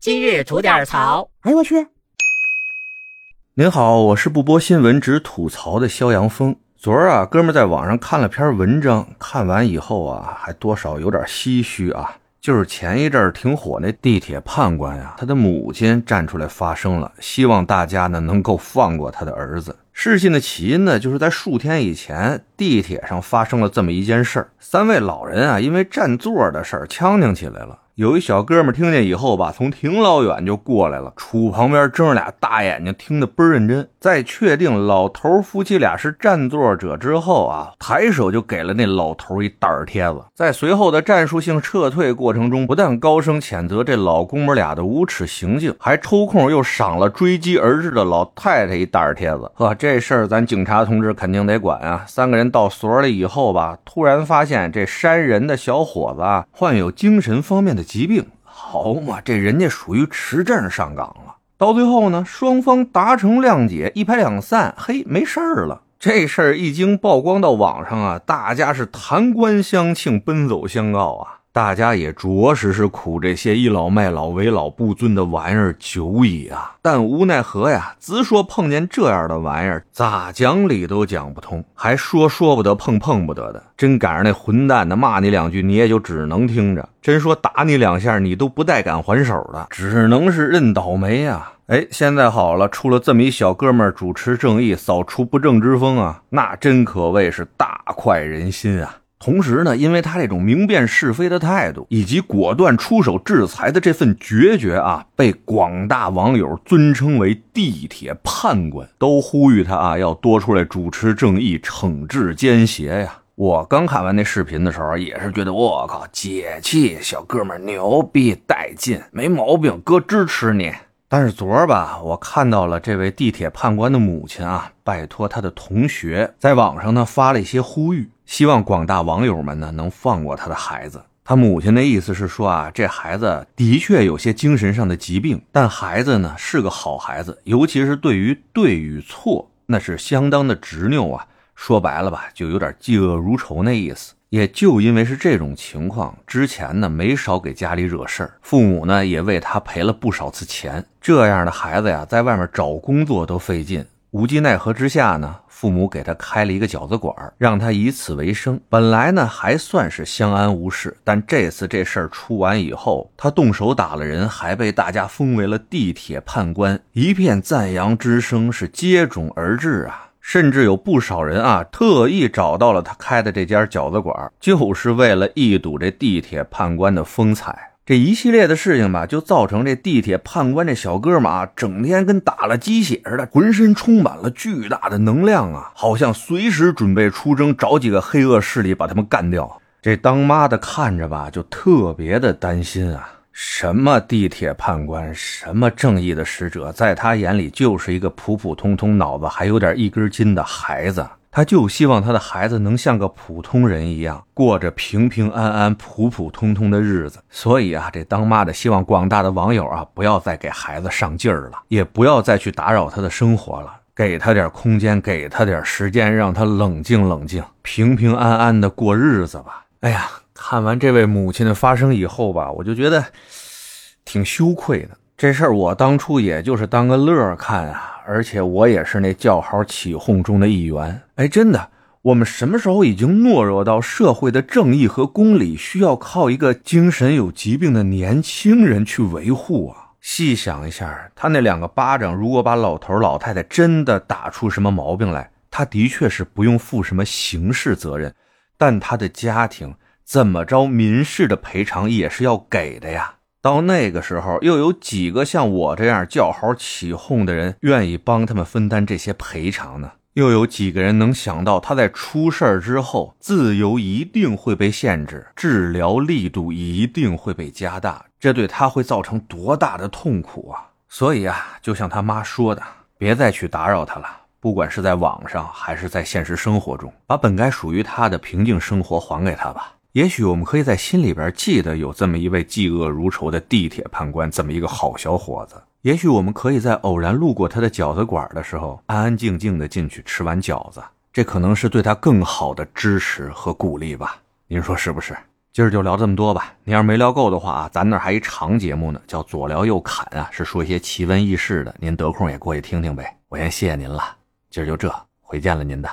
今日吐点槽。哎呦我去！您好，我是不播新闻只吐槽的肖阳峰。昨儿啊，哥们在网上看了篇文章，看完以后啊，还多少有点唏嘘啊。就是前一阵儿挺火那地铁判官呀，他的母亲站出来发声了，希望大家呢能够放过他的儿子。事情的起因呢，就是在数天以前，地铁上发生了这么一件事儿：三位老人啊，因为占座的事儿呛呛起来了。有一小哥们听见以后吧，从挺老远就过来了，杵旁边睁着俩大眼睛，听得倍儿认真。在确定老头夫妻俩是占座者之后啊，抬手就给了那老头一袋贴子。在随后的战术性撤退过程中，不但高声谴责这老公们俩的无耻行径，还抽空又赏了追击而至的老太太一袋贴子。呵，这事儿咱警察同志肯定得管啊！三个人到所里以后吧，突然发现这山人的小伙子啊，患有精神方面的。疾病好嘛？这人家属于持证上岗了。到最后呢，双方达成谅解，一拍两散，嘿，没事儿了。这事儿一经曝光到网上啊，大家是弹冠相庆，奔走相告啊。大家也着实是苦这些倚老卖老、为老不尊的玩意儿久矣啊！但无奈何呀，直说碰见这样的玩意儿，咋讲理都讲不通，还说说不得、碰碰不得的。真赶上那混蛋的骂你两句，你也就只能听着；真说打你两下，你都不带敢还手的，只能是认倒霉呀！哎，现在好了，出了这么一小哥们，主持正义，扫除不正之风啊，那真可谓是大快人心啊！同时呢，因为他这种明辨是非的态度，以及果断出手制裁的这份决绝啊，被广大网友尊称为“地铁判官”，都呼吁他啊要多出来主持正义，惩治奸邪呀。我刚看完那视频的时候，也是觉得我靠解气，小哥们牛逼带劲，没毛病，哥支持你。但是昨儿吧，我看到了这位地铁判官的母亲啊，拜托他的同学在网上呢发了一些呼吁，希望广大网友们呢能放过他的孩子。他母亲的意思是说啊，这孩子的确有些精神上的疾病，但孩子呢是个好孩子，尤其是对于对与错，那是相当的执拗啊。说白了吧，就有点嫉恶如仇那意思。也就因为是这种情况，之前呢没少给家里惹事儿，父母呢也为他赔了不少次钱。这样的孩子呀，在外面找工作都费劲，无计奈何之下呢，父母给他开了一个饺子馆，让他以此为生。本来呢还算是相安无事，但这次这事儿出完以后，他动手打了人，还被大家封为了地铁判官，一片赞扬之声是接踵而至啊。甚至有不少人啊，特意找到了他开的这家饺子馆，就是为了一睹这地铁判官的风采。这一系列的事情吧，就造成这地铁判官这小哥们啊，整天跟打了鸡血似的，浑身充满了巨大的能量啊，好像随时准备出征，找几个黑恶势力把他们干掉。这当妈的看着吧，就特别的担心啊。什么地铁判官，什么正义的使者，在他眼里就是一个普普通通、脑子还有点一根筋的孩子。他就希望他的孩子能像个普通人一样，过着平平安安、普普通通的日子。所以啊，这当妈的希望广大的网友啊，不要再给孩子上劲儿了，也不要再去打扰他的生活了，给他点空间，给他点时间，让他冷静冷静，平平安安的过日子吧。哎呀。看完这位母亲的发声以后吧，我就觉得挺羞愧的。这事儿我当初也就是当个乐看啊，而且我也是那叫好起哄中的一员。哎，真的，我们什么时候已经懦弱到社会的正义和公理需要靠一个精神有疾病的年轻人去维护啊？细想一下，他那两个巴掌，如果把老头老太太真的打出什么毛病来，他的确是不用负什么刑事责任，但他的家庭。怎么着，民事的赔偿也是要给的呀。到那个时候，又有几个像我这样叫好起哄的人愿意帮他们分担这些赔偿呢？又有几个人能想到他在出事儿之后，自由一定会被限制，治疗力度一定会被加大，这对他会造成多大的痛苦啊！所以啊，就像他妈说的，别再去打扰他了，不管是在网上还是在现实生活中，把本该属于他的平静生活还给他吧。也许我们可以在心里边记得有这么一位嫉恶如仇的地铁判官，这么一个好小伙子。也许我们可以在偶然路过他的饺子馆的时候，安安静静的进去吃完饺子，这可能是对他更好的支持和鼓励吧？您说是不是？今儿就聊这么多吧。您要是没聊够的话啊，咱那还一长节目呢，叫左聊右侃啊，是说一些奇闻异事的。您得空也过去听听呗。我先谢谢您了，今儿就这，回见了您的。